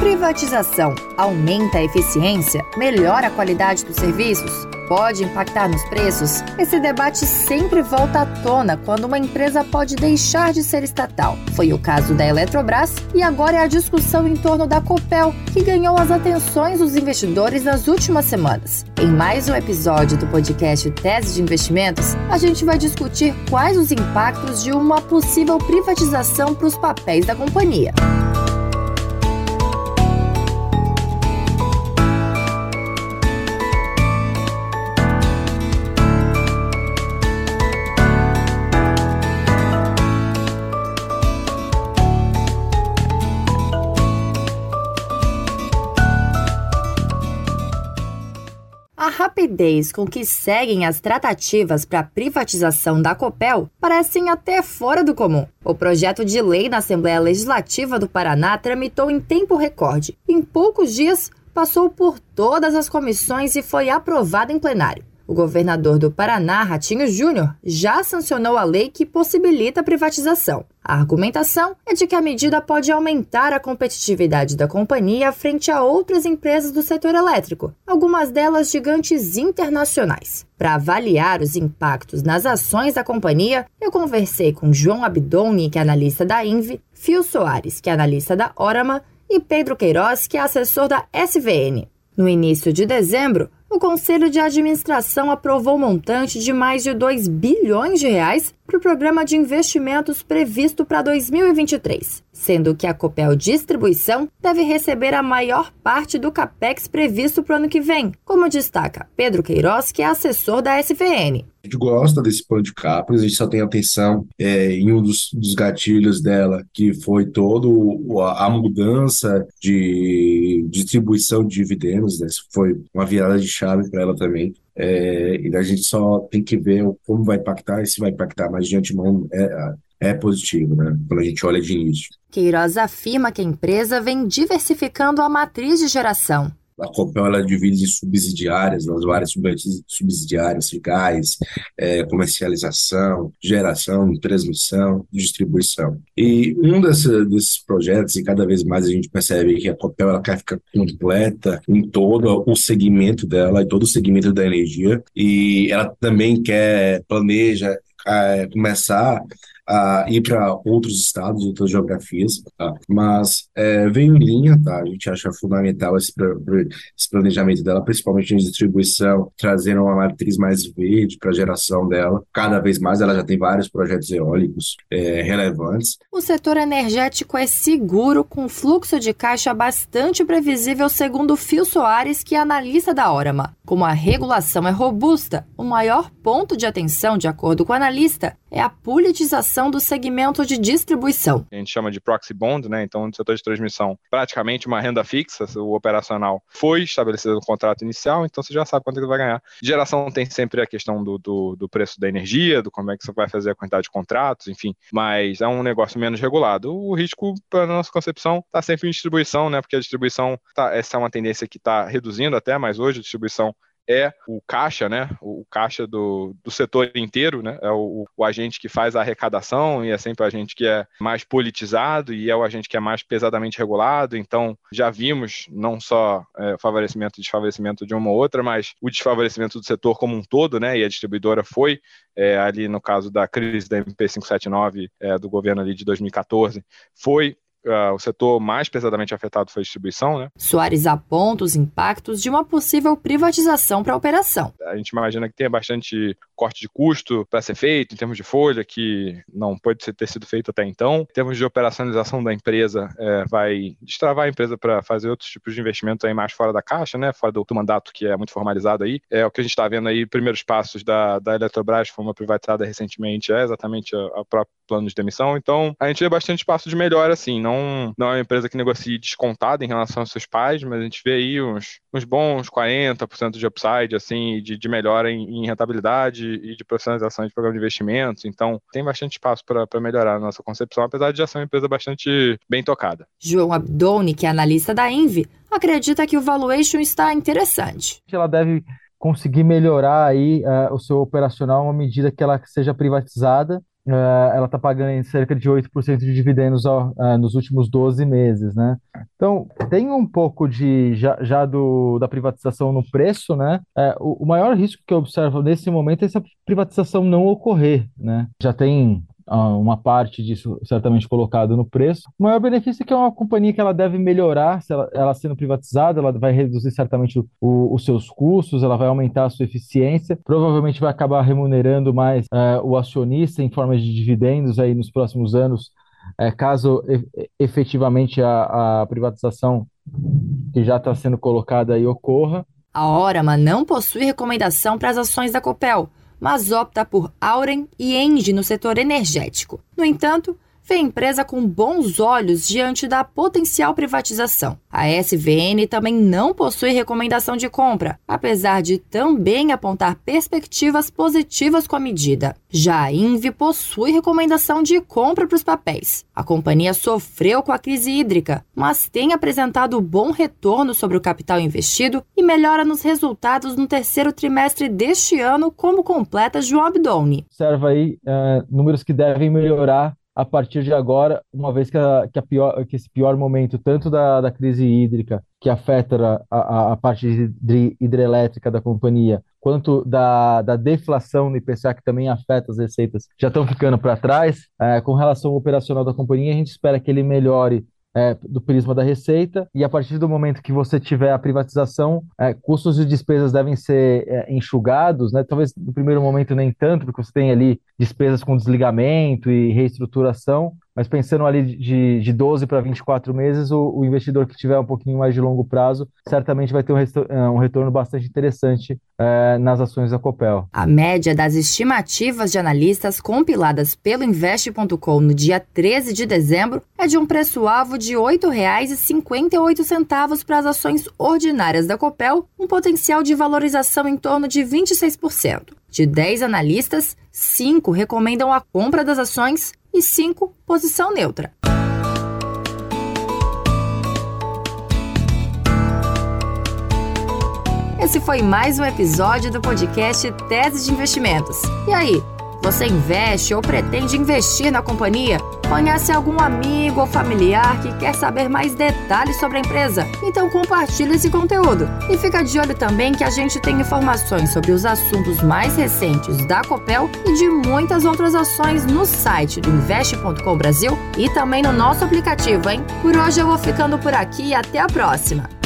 Privatização aumenta a eficiência, melhora a qualidade dos serviços, pode impactar nos preços? Esse debate sempre volta à tona quando uma empresa pode deixar de ser estatal. Foi o caso da Eletrobras e agora é a discussão em torno da Copel, que ganhou as atenções dos investidores nas últimas semanas. Em mais um episódio do podcast Tese de Investimentos, a gente vai discutir quais os impactos de uma possível privatização para os papéis da companhia. Rapidez com que seguem as tratativas para a privatização da Copel parecem até fora do comum. O projeto de lei na Assembleia Legislativa do Paraná tramitou em tempo recorde. Em poucos dias, passou por todas as comissões e foi aprovado em plenário. O governador do Paraná, Ratinho Júnior, já sancionou a lei que possibilita a privatização. A argumentação é de que a medida pode aumentar a competitividade da companhia frente a outras empresas do setor elétrico, algumas delas gigantes internacionais. Para avaliar os impactos nas ações da companhia, eu conversei com João Abdoni, que é analista da Inve, Fio Soares, que é analista da Orama, e Pedro Queiroz, que é assessor da SVN. No início de dezembro, o Conselho de Administração aprovou um montante de mais de 2 bilhões de reais para o programa de investimentos previsto para 2023, sendo que a Copel Distribuição deve receber a maior parte do capex previsto para o ano que vem, como destaca Pedro Queiroz, que é assessor da SVN. A gente gosta desse plano de capas, a gente só tem atenção é, em um dos, dos, gatilhos dela, que foi toda a mudança de distribuição de dividendos, né? Isso foi uma virada de chave para ela também. É, e a gente só tem que ver como vai impactar e se vai impactar, mas de antemão é, é positivo, né? Quando a gente olha de início. Queiroz afirma que a empresa vem diversificando a matriz de geração a Copel ela divide subsidiárias, nas várias subsidiárias, gás, é, comercialização, geração, transmissão, distribuição. E um desses projetos, e cada vez mais a gente percebe que a Copel ela quer ficar completa em todo o segmento dela, em todo o segmento da energia, e ela também quer, planeja é, começar ir para outros estados, outras geografias, tá? mas é, em linha, tá? A gente acha fundamental esse, esse planejamento dela, principalmente em distribuição, trazendo uma matriz mais verde para a geração dela. Cada vez mais ela já tem vários projetos eólicos é, relevantes. O setor energético é seguro, com fluxo de caixa bastante previsível, segundo Fio Soares, que é analista da Orama. Como a regulação é robusta, o maior ponto de atenção, de acordo com o analista, é a politização do segmento de distribuição. A gente chama de proxy bond, né? Então, no setor de transmissão, praticamente uma renda fixa, o operacional foi estabelecido no contrato inicial, então você já sabe quanto ele vai ganhar. Geração tem sempre a questão do, do, do, preço da energia, do como é que você vai fazer a quantidade de contratos, enfim, mas é um negócio menos regulado. O risco, para nossa concepção, está sempre em distribuição, né? Porque a distribuição, tá, essa é uma tendência que está reduzindo até, mas hoje a distribuição é o caixa, né? O caixa do, do setor inteiro, né? É o, o, agente que faz a arrecadação e é sempre o agente que é mais politizado e é o agente que é mais pesadamente regulado. Então, já vimos não só é, favorecimento e desfavorecimento de uma ou outra, mas o desfavorecimento do setor como um todo, né? E a distribuidora foi é, ali no caso da crise da MP 579 é, do governo ali de 2014, foi Uh, o setor mais pesadamente afetado foi a distribuição, né? Soares aponta os impactos de uma possível privatização para a operação. A gente imagina que tenha bastante corte de custo para ser feito, em termos de folha, que não pode ter sido feito até então. Em termos de operacionalização da empresa, é, vai destravar a empresa para fazer outros tipos de investimento aí mais fora da caixa, né? Fora do, do mandato que é muito formalizado aí. É o que a gente está vendo aí, primeiros passos da, da Eletrobras, foi uma privatizada recentemente, é exatamente a própria plano de demissão. Então, a gente vê bastante espaço de melhora, assim. Não, não é uma empresa que negocie descontada em relação aos seus pais, mas a gente vê aí uns, uns bons 40% de upside, assim, de, de melhora em, em, rentabilidade e de profissionalização de programa de investimentos. Então, tem bastante espaço para melhorar a nossa concepção, apesar de já ser uma empresa bastante bem tocada. João Abdoni, que é analista da Envy, acredita que o valuation está interessante. Ela deve conseguir melhorar aí uh, o seu operacional à medida que ela seja privatizada uh, ela está pagando cerca de 8% de dividendos uh, nos últimos 12 meses, né? Então, tem um pouco de já, já do, da privatização no preço, né? É, o, o maior risco que eu observo nesse momento é essa privatização não ocorrer, né? Já tem uma parte disso certamente colocado no preço. O maior benefício é que é uma companhia que ela deve melhorar, se ela, ela sendo privatizada, ela vai reduzir certamente o, os seus custos, ela vai aumentar a sua eficiência, provavelmente vai acabar remunerando mais uh, o acionista em forma de dividendos aí nos próximos anos, uh, caso efetivamente a, a privatização que já está sendo colocada aí ocorra. A Orama não possui recomendação para as ações da Copel, mas opta por Auren e Engie no setor energético. No entanto, vê a empresa com bons olhos diante da potencial privatização. A SVN também não possui recomendação de compra, apesar de também apontar perspectivas positivas com a medida. Já a Invi possui recomendação de compra para os papéis. A companhia sofreu com a crise hídrica, mas tem apresentado bom retorno sobre o capital investido e melhora nos resultados no terceiro trimestre deste ano, como completa João Abdoni. Observa aí uh, números que devem melhorar a partir de agora, uma vez que, a, que, a pior, que esse pior momento, tanto da, da crise hídrica, que afeta a, a, parte hidrelétrica da companhia, quanto da, da deflação no IPCA, que também afeta as receitas, já estão ficando para trás. É, com relação ao operacional da companhia, a gente espera que ele melhore é, do prisma da receita, e a partir do momento que você tiver a privatização, é, custos e despesas devem ser é, enxugados, né? talvez no primeiro momento nem tanto, porque você tem ali despesas com desligamento e reestruturação, mas pensando ali de, de 12 para 24 meses, o, o, investidor que tiver um pouquinho mais de longo prazo certamente vai ter um, é, um retorno bastante interessante é, nas ações da Copel. A média das estimativas de analistas compiladas pelo Investe.com no dia 13 de dezembro é de um preço-alvo de R$ 8,58 para as ações ordinárias da Copel, um potencial de valorização em torno de 26%. De 10 analistas, 5 recomendam a compra das ações e 5 posição neutra. Esse foi mais um episódio do podcast Teses de Investimentos. E aí, você investe ou pretende investir na companhia? Conhece algum amigo ou familiar que quer saber mais detalhes sobre a empresa? Então compartilhe esse conteúdo. E fica de olho também que a gente tem informações sobre os assuntos mais recentes da Copel e de muitas outras ações no site do investe.com Brasil e também no nosso aplicativo, hein? Por hoje eu vou ficando por aqui e até a próxima.